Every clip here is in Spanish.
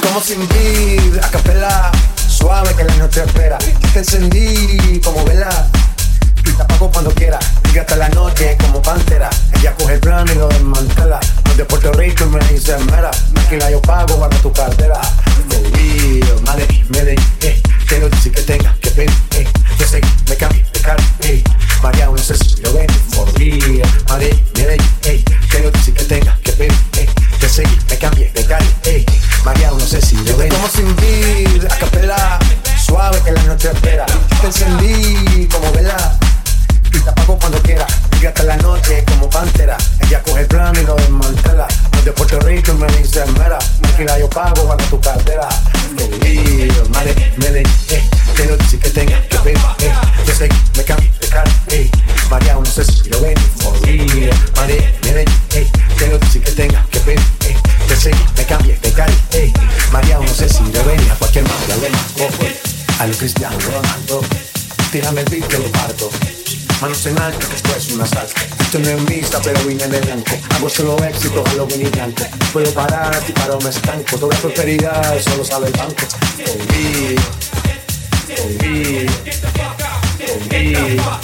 como sin vida, a capela, suave que la noche espera. Te encendí como vela, y te apago cuando quiera. Y hasta la noche como pantera. Ella coge el plan y lo desmantela. No de Puerto Rico y me dice mera. Tranquila, yo pago, guarda tu cartera. Te Madrid, Medellín, eh. Quiero decir que tenga que pedir, eh. Yo sé que me cambie de cara, eh. María, no si lo ven, por día. Madrid, Medellín, eh. Quiero decir que tenga que pedir, eh. Yo sé que me cambie de cara, eh. María, no sé si lo ven. Como sin vida, a capela. Suave que la noche espera. Te encendí como vela y te apago cuando quiera. Y hasta la noche como pantera. Ella coge el plan y lo desmantela. de Puerto Rico y me dice mera. Tranquila, yo pago, guarda tu cartera. Querido, madre, Medellín, eh. Quiero decir que tenga que ver, eh. Lo Cristiano Ronaldo, tírame el beat que lo parto. Manos en alto, esto es una salsa. Esto no es mixta, pero vine de blanco. Hago solo éxito, lo vine blanco. Puedo parar, y paro, me estanco. Toda prosperidad, solo sabe el banco. Olví, Vale, me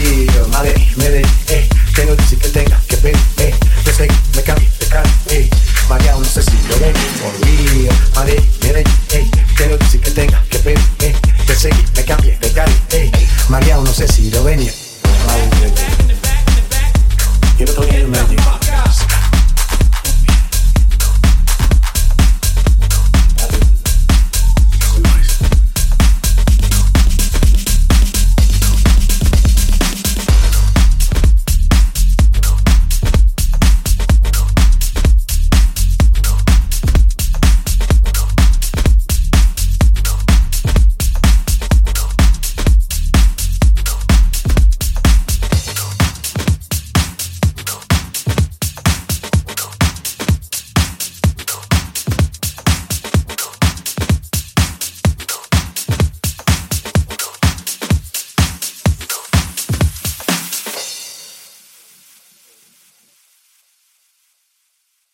olvido, madre, me de, eh, que decir que tenga que ver, eh, que me cambie de cara, eh, María, no sé si lo ven, olvido, madre, me de, eh, que decir que tenga que ver, eh, que me cambie de cara, eh, María, no sé si lo ven,